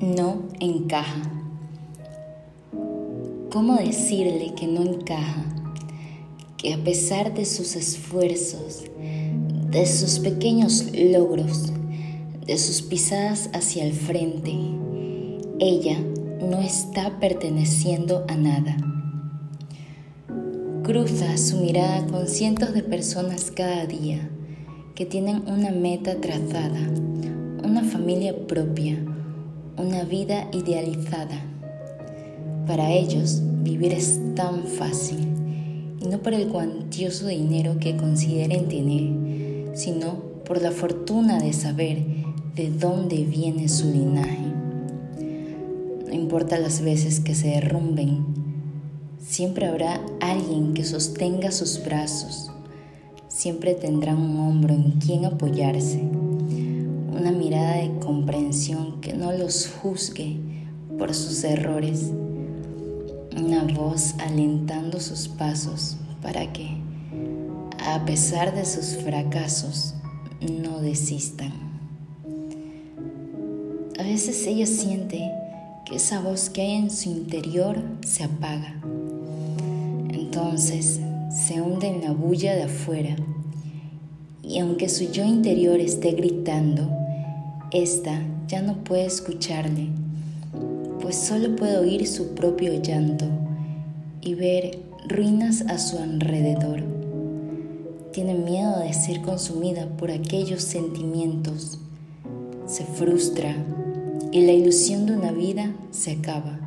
No encaja. ¿Cómo decirle que no encaja? Que a pesar de sus esfuerzos, de sus pequeños logros, de sus pisadas hacia el frente, ella no está perteneciendo a nada. Cruza su mirada con cientos de personas cada día que tienen una meta trazada, familia propia, una vida idealizada. Para ellos vivir es tan fácil y no por el cuantioso dinero que consideren tener, sino por la fortuna de saber de dónde viene su linaje. No importa las veces que se derrumben, siempre habrá alguien que sostenga sus brazos, siempre tendrán un hombro en quien apoyarse comprensión que no los juzgue por sus errores, una voz alentando sus pasos para que, a pesar de sus fracasos, no desistan. A veces ella siente que esa voz que hay en su interior se apaga. Entonces se hunde en la bulla de afuera y aunque su yo interior esté gritando, esta ya no puede escucharle, pues solo puede oír su propio llanto y ver ruinas a su alrededor. Tiene miedo de ser consumida por aquellos sentimientos. Se frustra y la ilusión de una vida se acaba,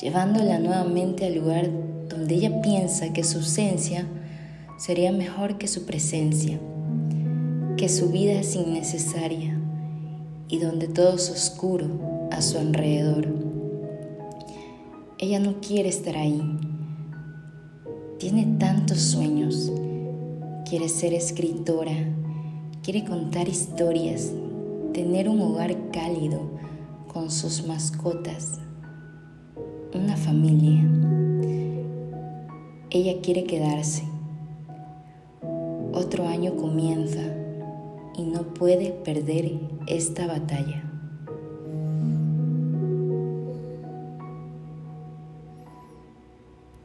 llevándola nuevamente al lugar donde ella piensa que su ausencia sería mejor que su presencia, que su vida es innecesaria y donde todo es oscuro a su alrededor. Ella no quiere estar ahí. Tiene tantos sueños. Quiere ser escritora, quiere contar historias, tener un hogar cálido con sus mascotas, una familia. Ella quiere quedarse. Otro año comienza y no puede perder esta batalla.